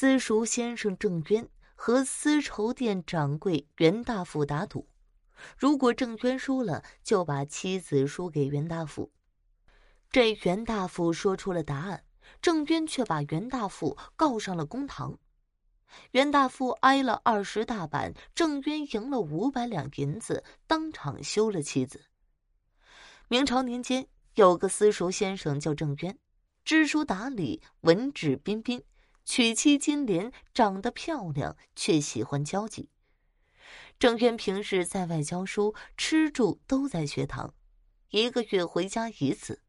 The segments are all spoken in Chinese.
私塾先生郑渊和丝绸店掌柜袁大富打赌，如果郑渊输了，就把妻子输给袁大富。这袁大富说出了答案，郑渊却把袁大富告上了公堂。袁大富挨了二十大板，郑渊赢了五百两银子，当场休了妻子。明朝年间，有个私塾先生叫郑渊，知书达理，文质彬彬，娶妻金莲，长得漂亮，却喜欢交际。郑渊平时在外教书，吃住都在学堂，一个月回家一次。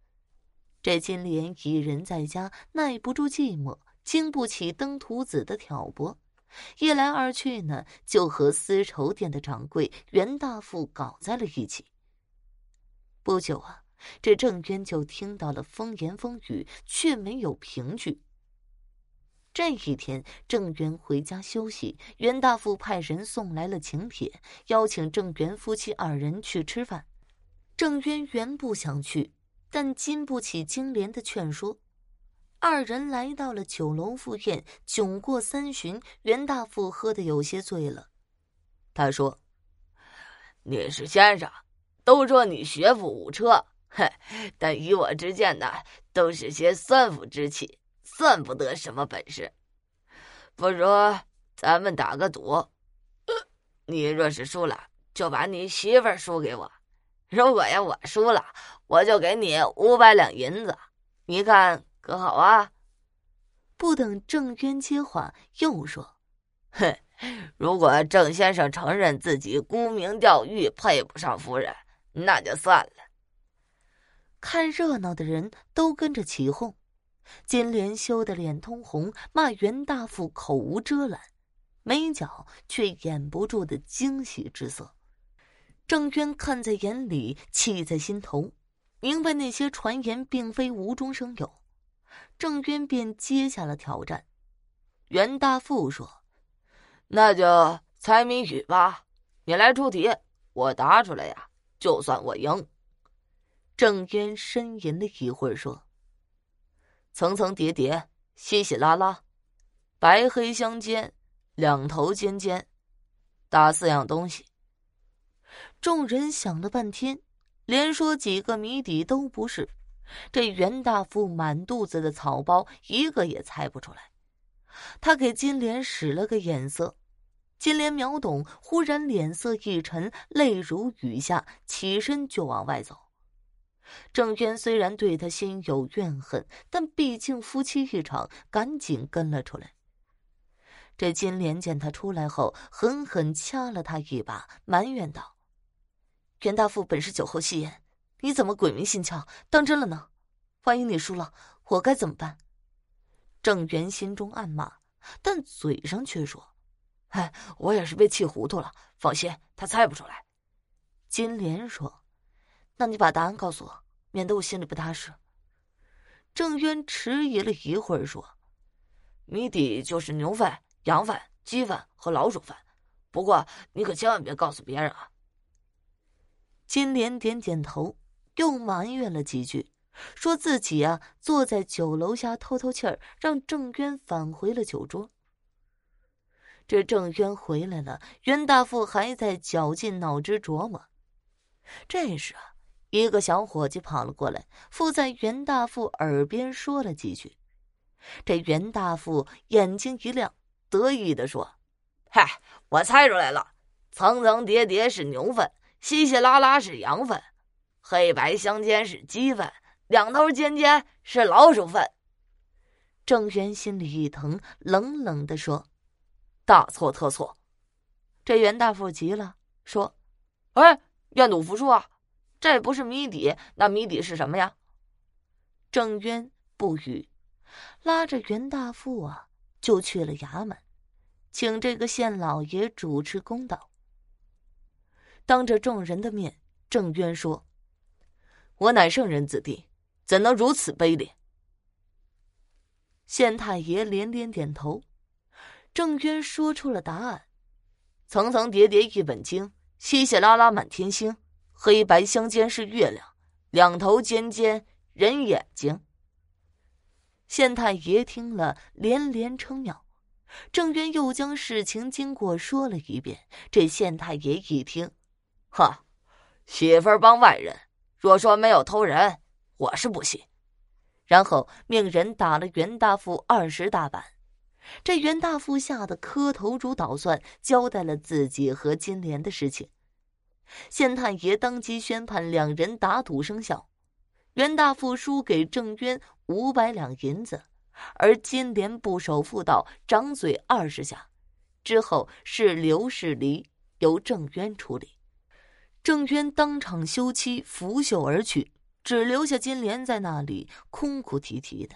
这金莲一人在家，耐不住寂寞。经不起登徒子的挑拨，一来二去呢，就和丝绸店的掌柜袁大富搞在了一起。不久啊，这郑渊就听到了风言风语，却没有凭据。这一天，郑渊回家休息，袁大富派人送来了请帖，邀请郑渊夫妻二人去吃饭。郑渊原不想去，但经不起金莲的劝说。二人来到了酒楼赴宴，酒过三巡，袁大富喝得有些醉了。他说：“你是先生，都说你学富五车，嘿，但以我之见呢，都是些算府之气，算不得什么本事。不如咱们打个赌，你若是输了，就把你媳妇输给我；如果要我输了，我就给你五百两银子。你看。”可好啊！不等郑渊接话，又说：“哼，如果郑先生承认自己沽名钓誉，配不上夫人，那就算了。”看热闹的人都跟着起哄，金莲羞得脸通红，骂袁大富口无遮拦，眉角却掩不住的惊喜之色。郑渊看在眼里，气在心头，明白那些传言并非无中生有。郑渊便接下了挑战。袁大富说：“那就猜谜语吧，你来出题，我答出来呀，就算我赢。”郑渊呻吟了一会儿说：“层层叠叠，稀稀拉拉，白黑相间，两头尖尖，打四样东西。”众人想了半天，连说几个谜底都不是。这袁大富满肚子的草包，一个也猜不出来。他给金莲使了个眼色，金莲秒懂，忽然脸色一沉，泪如雨下，起身就往外走。郑渊虽然对他心有怨恨，但毕竟夫妻一场，赶紧跟了出来。这金莲见他出来后，狠狠掐了他一把，埋怨道：“袁大富本是酒后戏言。”你怎么鬼迷心窍当真了呢？万一你输了，我该怎么办？郑源心中暗骂，但嘴上却说：“哎，我也是被气糊涂了。放心，他猜不出来。”金莲说：“那你把答案告诉我，免得我心里不踏实。”郑渊迟疑了一会儿说：“谜底就是牛粪、羊粪、鸡粪和老鼠粪，不过你可千万别告诉别人啊。”金莲点点头。又埋怨了几句，说自己啊坐在酒楼下透透气儿，让郑渊返回了酒桌。这郑渊回来了，袁大富还在绞尽脑汁琢磨。这时啊，一个小伙计跑了过来，附在袁大富耳边说了几句。这袁大富眼睛一亮，得意的说：“嗨，我猜出来了，层层叠叠是牛粪，稀稀拉拉是羊粪。”黑白相间是鸡粪，两头尖尖是老鼠粪。郑源心里一疼，冷冷的说：“大错特错！”这袁大富急了，说：“哎，愿赌服输啊！这不是谜底，那谜底是什么呀？”郑渊不语，拉着袁大富啊，就去了衙门，请这个县老爷主持公道。当着众人的面，郑渊说。我乃圣人子弟，怎能如此卑劣？县太爷连连点头。郑渊说出了答案：层层叠叠一本经，稀稀拉拉满天星，黑白相间是月亮，两头尖尖人眼睛。县太爷听了连连称妙，郑渊又将事情经过说了一遍。这县太爷一听，哈，媳妇儿帮外人，若说没有偷人，我是不信。然后命人打了袁大富二十大板。这袁大富吓得磕头如捣蒜，交代了自己和金莲的事情。县太爷当即宣判两人打赌生效，袁大富输给郑渊五百两银子，而金莲不守妇道，掌嘴二十下。之后是刘是离，由郑渊处理。郑渊当场休妻，拂袖而去，只留下金莲在那里哭哭啼啼的。